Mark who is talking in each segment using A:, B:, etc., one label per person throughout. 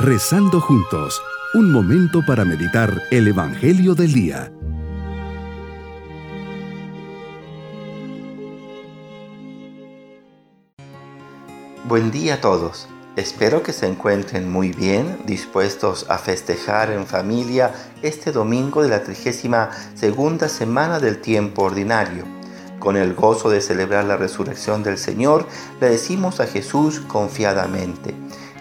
A: Rezando juntos, un momento para meditar el Evangelio del Día.
B: Buen día a todos. Espero que se encuentren muy bien, dispuestos a festejar en familia este domingo de la 32 segunda semana del tiempo ordinario. Con el gozo de celebrar la resurrección del Señor, le decimos a Jesús confiadamente,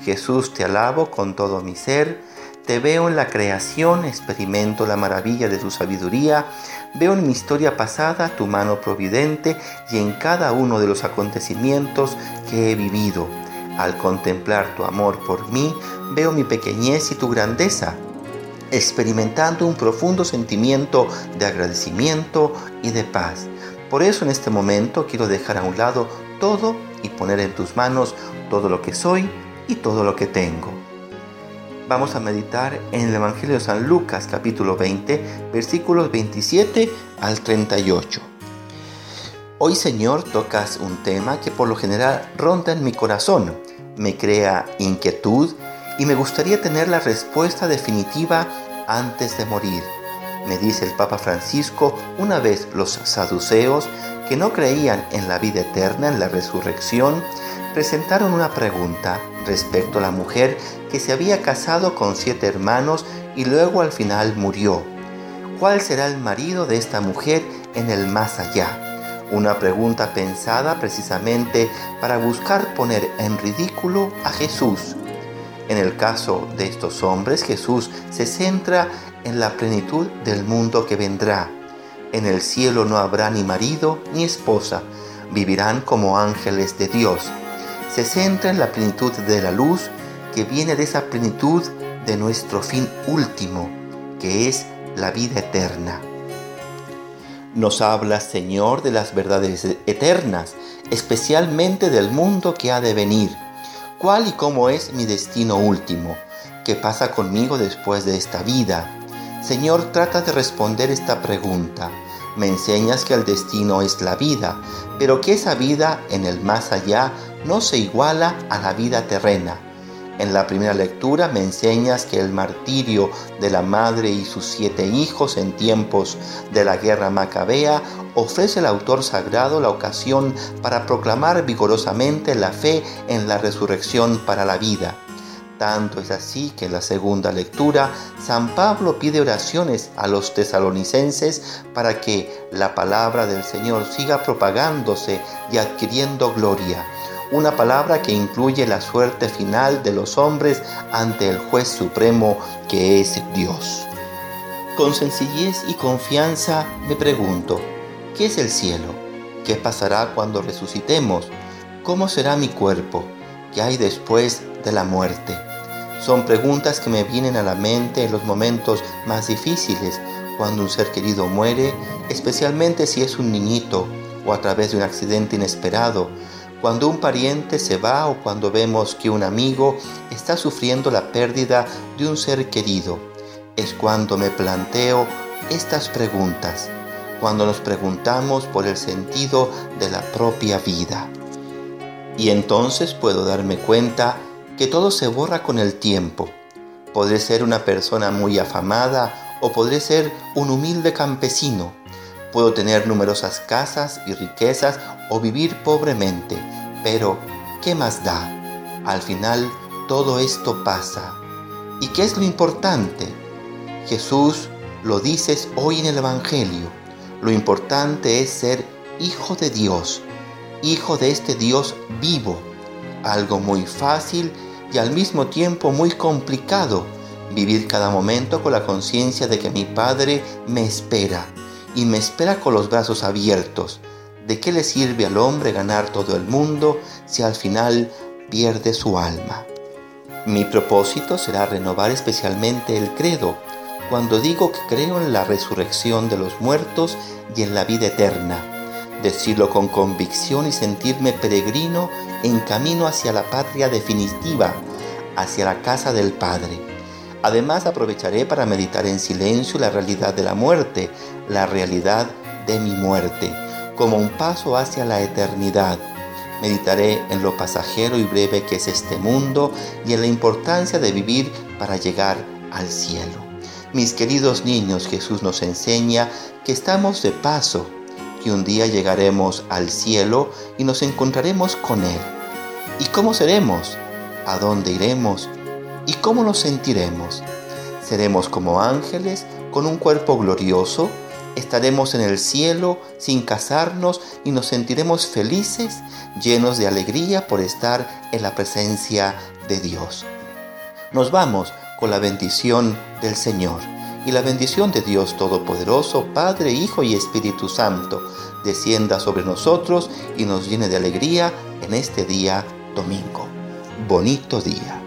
B: Jesús te alabo con todo mi ser, te veo en la creación, experimento la maravilla de tu sabiduría, veo en mi historia pasada tu mano providente y en cada uno de los acontecimientos que he vivido. Al contemplar tu amor por mí, veo mi pequeñez y tu grandeza, experimentando un profundo sentimiento de agradecimiento y de paz. Por eso en este momento quiero dejar a un lado todo y poner en tus manos todo lo que soy y todo lo que tengo. Vamos a meditar en el Evangelio de San Lucas capítulo 20 versículos 27 al 38. Hoy Señor tocas un tema que por lo general ronda en mi corazón, me crea inquietud y me gustaría tener la respuesta definitiva antes de morir me dice el Papa Francisco, una vez los saduceos, que no creían en la vida eterna, en la resurrección, presentaron una pregunta respecto a la mujer que se había casado con siete hermanos y luego al final murió. ¿Cuál será el marido de esta mujer en el más allá? Una pregunta pensada precisamente para buscar poner en ridículo a Jesús. En el caso de estos hombres, Jesús se centra en la plenitud del mundo que vendrá. En el cielo no habrá ni marido ni esposa, vivirán como ángeles de Dios. Se centra en la plenitud de la luz que viene de esa plenitud de nuestro fin último, que es la vida eterna. Nos habla, Señor, de las verdades eternas, especialmente del mundo que ha de venir. ¿Cuál y cómo es mi destino último? ¿Qué pasa conmigo después de esta vida? Señor, trata de responder esta pregunta. Me enseñas que el destino es la vida, pero que esa vida en el más allá no se iguala a la vida terrena. En la primera lectura me enseñas que el martirio de la madre y sus siete hijos en tiempos de la guerra macabea ofrece al autor sagrado la ocasión para proclamar vigorosamente la fe en la resurrección para la vida. Tanto es así que en la segunda lectura San Pablo pide oraciones a los tesalonicenses para que la palabra del Señor siga propagándose y adquiriendo gloria. Una palabra que incluye la suerte final de los hombres ante el juez supremo que es Dios. Con sencillez y confianza me pregunto, ¿qué es el cielo? ¿Qué pasará cuando resucitemos? ¿Cómo será mi cuerpo? ¿Qué hay después de la muerte? Son preguntas que me vienen a la mente en los momentos más difíciles, cuando un ser querido muere, especialmente si es un niñito o a través de un accidente inesperado, cuando un pariente se va o cuando vemos que un amigo está sufriendo la pérdida de un ser querido. Es cuando me planteo estas preguntas, cuando nos preguntamos por el sentido de la propia vida. Y entonces puedo darme cuenta que todo se borra con el tiempo. Podré ser una persona muy afamada o podré ser un humilde campesino. Puedo tener numerosas casas y riquezas o vivir pobremente, pero ¿qué más da? Al final todo esto pasa. ¿Y qué es lo importante? Jesús lo dices hoy en el Evangelio. Lo importante es ser hijo de Dios, hijo de este Dios vivo, algo muy fácil y al mismo tiempo muy complicado vivir cada momento con la conciencia de que mi Padre me espera y me espera con los brazos abiertos. ¿De qué le sirve al hombre ganar todo el mundo si al final pierde su alma? Mi propósito será renovar especialmente el credo cuando digo que creo en la resurrección de los muertos y en la vida eterna decirlo con convicción y sentirme peregrino en camino hacia la patria definitiva, hacia la casa del Padre. Además aprovecharé para meditar en silencio la realidad de la muerte, la realidad de mi muerte, como un paso hacia la eternidad. Meditaré en lo pasajero y breve que es este mundo y en la importancia de vivir para llegar al cielo. Mis queridos niños, Jesús nos enseña que estamos de paso, que un día llegaremos al cielo y nos encontraremos con Él. ¿Y cómo seremos? ¿A dónde iremos? ¿Y cómo nos sentiremos? ¿Seremos como ángeles con un cuerpo glorioso? estaremos en el cielo sin casarnos y nos sentiremos felices, llenos de alegría por estar en la presencia de Dios. Nos vamos con la bendición del Señor y la bendición de Dios Todopoderoso, Padre, Hijo y Espíritu Santo, descienda sobre nosotros y nos llene de alegría en este día domingo. Bonito día.